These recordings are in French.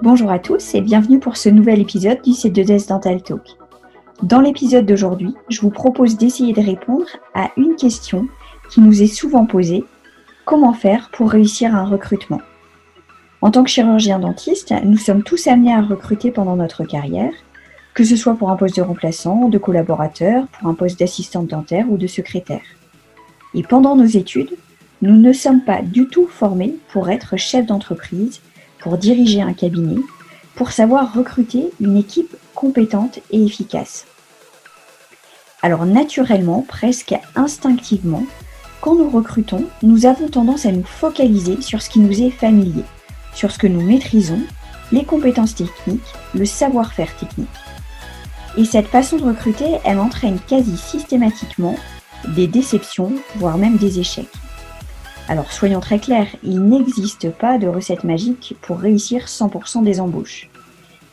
Bonjour à tous et bienvenue pour ce nouvel épisode du C2S Dental Talk. Dans l'épisode d'aujourd'hui, je vous propose d'essayer de répondre à une question qui nous est souvent posée. Comment faire pour réussir un recrutement? En tant que chirurgien dentiste, nous sommes tous amenés à recruter pendant notre carrière, que ce soit pour un poste de remplaçant, de collaborateur, pour un poste d'assistante dentaire ou de secrétaire. Et pendant nos études, nous ne sommes pas du tout formés pour être chef d'entreprise pour diriger un cabinet, pour savoir recruter une équipe compétente et efficace. Alors naturellement, presque instinctivement, quand nous recrutons, nous avons tendance à nous focaliser sur ce qui nous est familier, sur ce que nous maîtrisons, les compétences techniques, le savoir-faire technique. Et cette façon de recruter, elle entraîne quasi systématiquement des déceptions, voire même des échecs. Alors soyons très clairs, il n'existe pas de recette magique pour réussir 100% des embauches.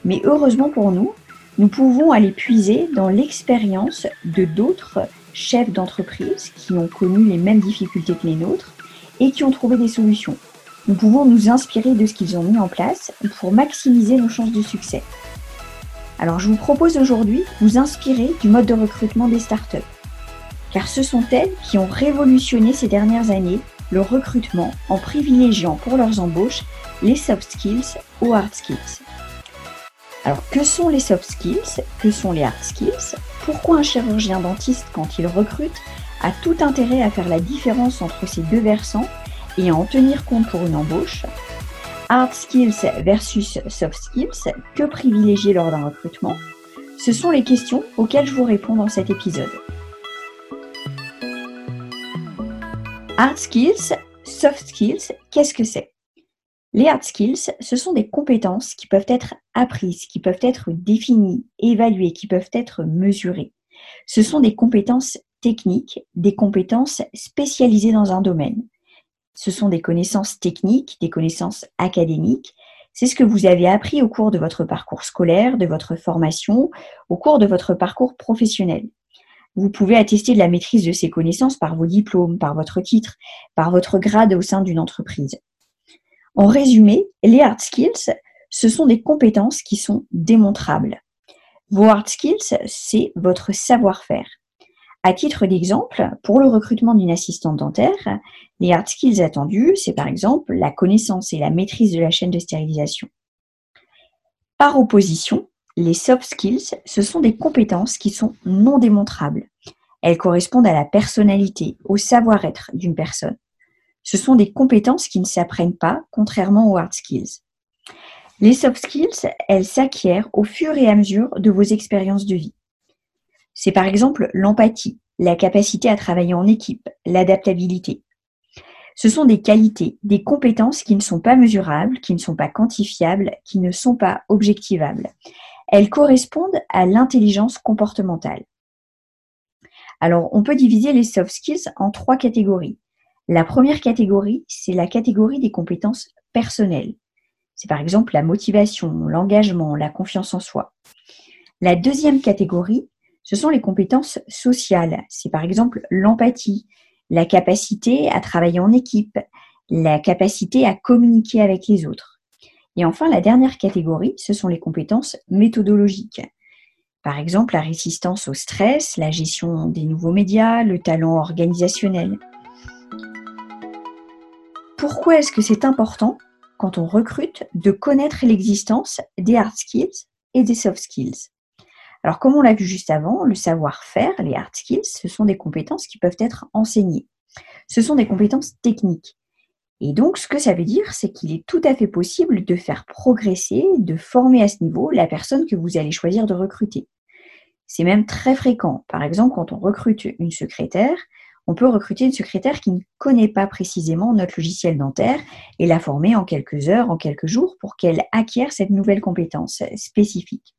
Mais heureusement pour nous, nous pouvons aller puiser dans l'expérience de d'autres chefs d'entreprise qui ont connu les mêmes difficultés que les nôtres et qui ont trouvé des solutions. Nous pouvons nous inspirer de ce qu'ils ont mis en place pour maximiser nos chances de succès. Alors je vous propose aujourd'hui de vous inspirer du mode de recrutement des startups. Car ce sont elles qui ont révolutionné ces dernières années le recrutement en privilégiant pour leurs embauches les soft skills ou hard skills. Alors, que sont les soft skills? Que sont les hard skills? Pourquoi un chirurgien dentiste, quand il recrute, a tout intérêt à faire la différence entre ces deux versants et à en tenir compte pour une embauche? Hard skills versus soft skills, que privilégier lors d'un recrutement? Ce sont les questions auxquelles je vous réponds dans cet épisode. Hard skills, soft skills, qu'est-ce que c'est? Les hard skills, ce sont des compétences qui peuvent être apprises, qui peuvent être définies, évaluées, qui peuvent être mesurées. Ce sont des compétences techniques, des compétences spécialisées dans un domaine. Ce sont des connaissances techniques, des connaissances académiques. C'est ce que vous avez appris au cours de votre parcours scolaire, de votre formation, au cours de votre parcours professionnel. Vous pouvez attester de la maîtrise de ces connaissances par vos diplômes, par votre titre, par votre grade au sein d'une entreprise. En résumé, les hard skills, ce sont des compétences qui sont démontrables. Vos hard skills, c'est votre savoir-faire. À titre d'exemple, pour le recrutement d'une assistante dentaire, les hard skills attendus, c'est par exemple la connaissance et la maîtrise de la chaîne de stérilisation. Par opposition, les soft skills, ce sont des compétences qui sont non démontrables. Elles correspondent à la personnalité, au savoir-être d'une personne. Ce sont des compétences qui ne s'apprennent pas, contrairement aux hard skills. Les soft skills, elles s'acquièrent au fur et à mesure de vos expériences de vie. C'est par exemple l'empathie, la capacité à travailler en équipe, l'adaptabilité. Ce sont des qualités, des compétences qui ne sont pas mesurables, qui ne sont pas quantifiables, qui ne sont pas objectivables. Elles correspondent à l'intelligence comportementale. Alors, on peut diviser les soft skills en trois catégories. La première catégorie, c'est la catégorie des compétences personnelles. C'est par exemple la motivation, l'engagement, la confiance en soi. La deuxième catégorie, ce sont les compétences sociales. C'est par exemple l'empathie, la capacité à travailler en équipe, la capacité à communiquer avec les autres. Et enfin, la dernière catégorie, ce sont les compétences méthodologiques. Par exemple, la résistance au stress, la gestion des nouveaux médias, le talent organisationnel. Pourquoi est-ce que c'est important, quand on recrute, de connaître l'existence des hard skills et des soft skills? Alors, comme on l'a vu juste avant, le savoir-faire, les hard skills, ce sont des compétences qui peuvent être enseignées. Ce sont des compétences techniques. Et donc, ce que ça veut dire, c'est qu'il est tout à fait possible de faire progresser, de former à ce niveau la personne que vous allez choisir de recruter. C'est même très fréquent. Par exemple, quand on recrute une secrétaire, on peut recruter une secrétaire qui ne connaît pas précisément notre logiciel dentaire et la former en quelques heures, en quelques jours, pour qu'elle acquiert cette nouvelle compétence spécifique.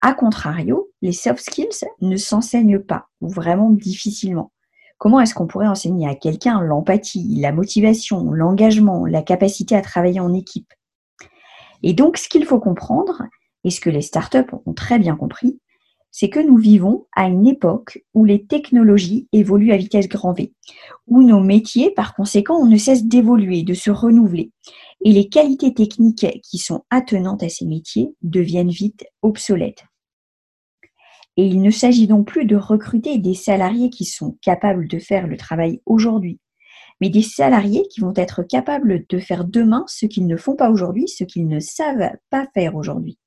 A contrario, les soft skills ne s'enseignent pas, ou vraiment difficilement. Comment est-ce qu'on pourrait enseigner à quelqu'un l'empathie, la motivation, l'engagement, la capacité à travailler en équipe? Et donc, ce qu'il faut comprendre, et ce que les startups ont très bien compris, c'est que nous vivons à une époque où les technologies évoluent à vitesse grand V, où nos métiers, par conséquent, ne cessent d'évoluer, de se renouveler, et les qualités techniques qui sont attenantes à ces métiers deviennent vite obsolètes. Et il ne s'agit donc plus de recruter des salariés qui sont capables de faire le travail aujourd'hui, mais des salariés qui vont être capables de faire demain ce qu'ils ne font pas aujourd'hui, ce qu'ils ne savent pas faire aujourd'hui.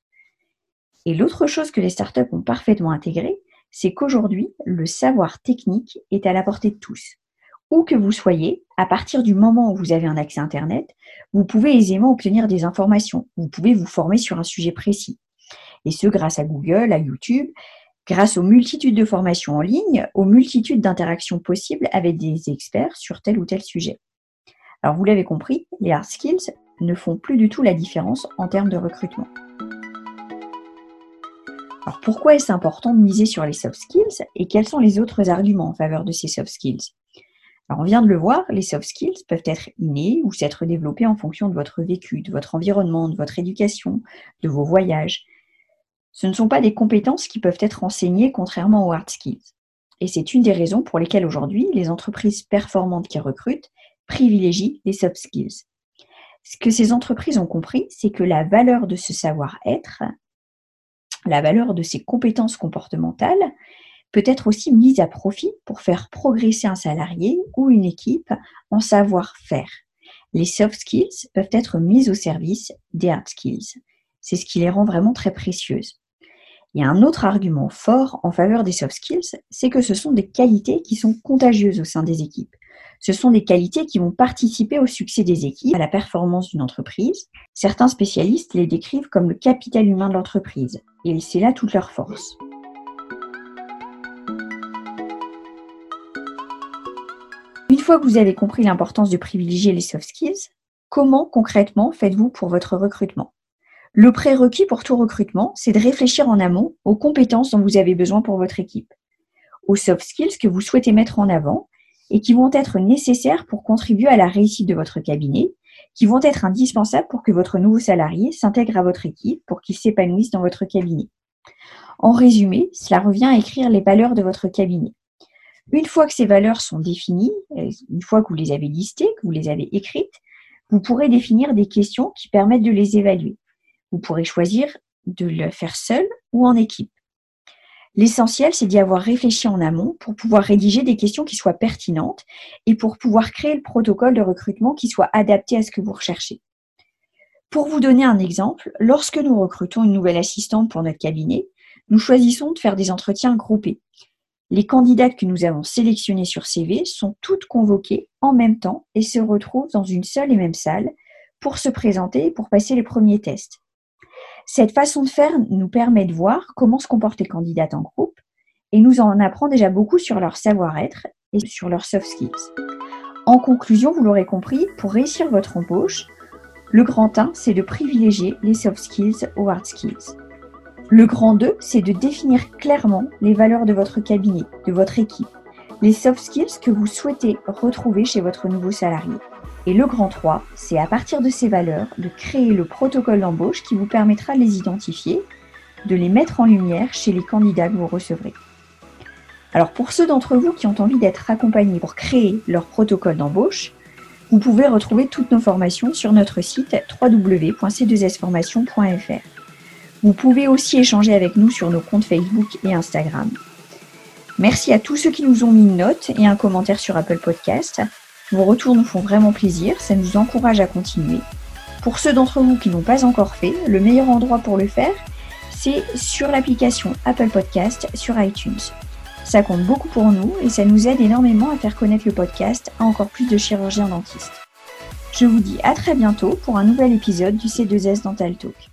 Et l'autre chose que les startups ont parfaitement intégré, c'est qu'aujourd'hui, le savoir technique est à la portée de tous. Où que vous soyez, à partir du moment où vous avez un accès Internet, vous pouvez aisément obtenir des informations. Vous pouvez vous former sur un sujet précis. Et ce, grâce à Google, à YouTube, grâce aux multitudes de formations en ligne, aux multitudes d'interactions possibles avec des experts sur tel ou tel sujet. Alors vous l'avez compris, les hard skills ne font plus du tout la différence en termes de recrutement. Alors pourquoi est-ce important de miser sur les soft skills et quels sont les autres arguments en faveur de ces soft skills? Alors on vient de le voir, les soft skills peuvent être innés ou s'être développés en fonction de votre vécu, de votre environnement, de votre éducation, de vos voyages. Ce ne sont pas des compétences qui peuvent être enseignées contrairement aux hard skills. Et c'est une des raisons pour lesquelles aujourd'hui les entreprises performantes qui recrutent privilégient les soft skills. Ce que ces entreprises ont compris, c'est que la valeur de ce savoir-être la valeur de ces compétences comportementales peut être aussi mise à profit pour faire progresser un salarié ou une équipe en savoir-faire. Les soft skills peuvent être mises au service des hard skills. C'est ce qui les rend vraiment très précieuses. Il y a un autre argument fort en faveur des soft skills, c'est que ce sont des qualités qui sont contagieuses au sein des équipes. Ce sont des qualités qui vont participer au succès des équipes, à la performance d'une entreprise. Certains spécialistes les décrivent comme le capital humain de l'entreprise, et c'est là toute leur force. Une fois que vous avez compris l'importance de privilégier les soft skills, comment concrètement faites-vous pour votre recrutement? Le prérequis pour tout recrutement, c'est de réfléchir en amont aux compétences dont vous avez besoin pour votre équipe, aux soft skills que vous souhaitez mettre en avant et qui vont être nécessaires pour contribuer à la réussite de votre cabinet, qui vont être indispensables pour que votre nouveau salarié s'intègre à votre équipe, pour qu'il s'épanouisse dans votre cabinet. En résumé, cela revient à écrire les valeurs de votre cabinet. Une fois que ces valeurs sont définies, euh, une fois que vous les avez listées, que vous les avez écrites, vous pourrez définir des questions qui permettent de les évaluer. Vous pourrez choisir de le faire seul ou en équipe. L'essentiel, c'est d'y avoir réfléchi en amont pour pouvoir rédiger des questions qui soient pertinentes et pour pouvoir créer le protocole de recrutement qui soit adapté à ce que vous recherchez. Pour vous donner un exemple, lorsque nous recrutons une nouvelle assistante pour notre cabinet, nous choisissons de faire des entretiens groupés. Les candidates que nous avons sélectionnées sur CV sont toutes convoquées en même temps et se retrouvent dans une seule et même salle pour se présenter et pour passer les premiers tests. Cette façon de faire nous permet de voir comment se comportent les candidates en groupe et nous en apprend déjà beaucoup sur leur savoir-être et sur leurs soft skills. En conclusion, vous l'aurez compris, pour réussir votre embauche, le grand 1, c'est de privilégier les soft skills aux hard skills. Le grand 2, c'est de définir clairement les valeurs de votre cabinet, de votre équipe, les soft skills que vous souhaitez retrouver chez votre nouveau salarié. Et le grand 3, c'est à partir de ces valeurs de créer le protocole d'embauche qui vous permettra de les identifier, de les mettre en lumière chez les candidats que vous recevrez. Alors pour ceux d'entre vous qui ont envie d'être accompagnés pour créer leur protocole d'embauche, vous pouvez retrouver toutes nos formations sur notre site www.c2sformation.fr. Vous pouvez aussi échanger avec nous sur nos comptes Facebook et Instagram. Merci à tous ceux qui nous ont mis une note et un commentaire sur Apple Podcast. Vos retours nous font vraiment plaisir, ça nous encourage à continuer. Pour ceux d'entre vous qui n'ont pas encore fait, le meilleur endroit pour le faire, c'est sur l'application Apple Podcast sur iTunes. Ça compte beaucoup pour nous et ça nous aide énormément à faire connaître le podcast à encore plus de chirurgiens dentistes. Je vous dis à très bientôt pour un nouvel épisode du C2S Dental Talk.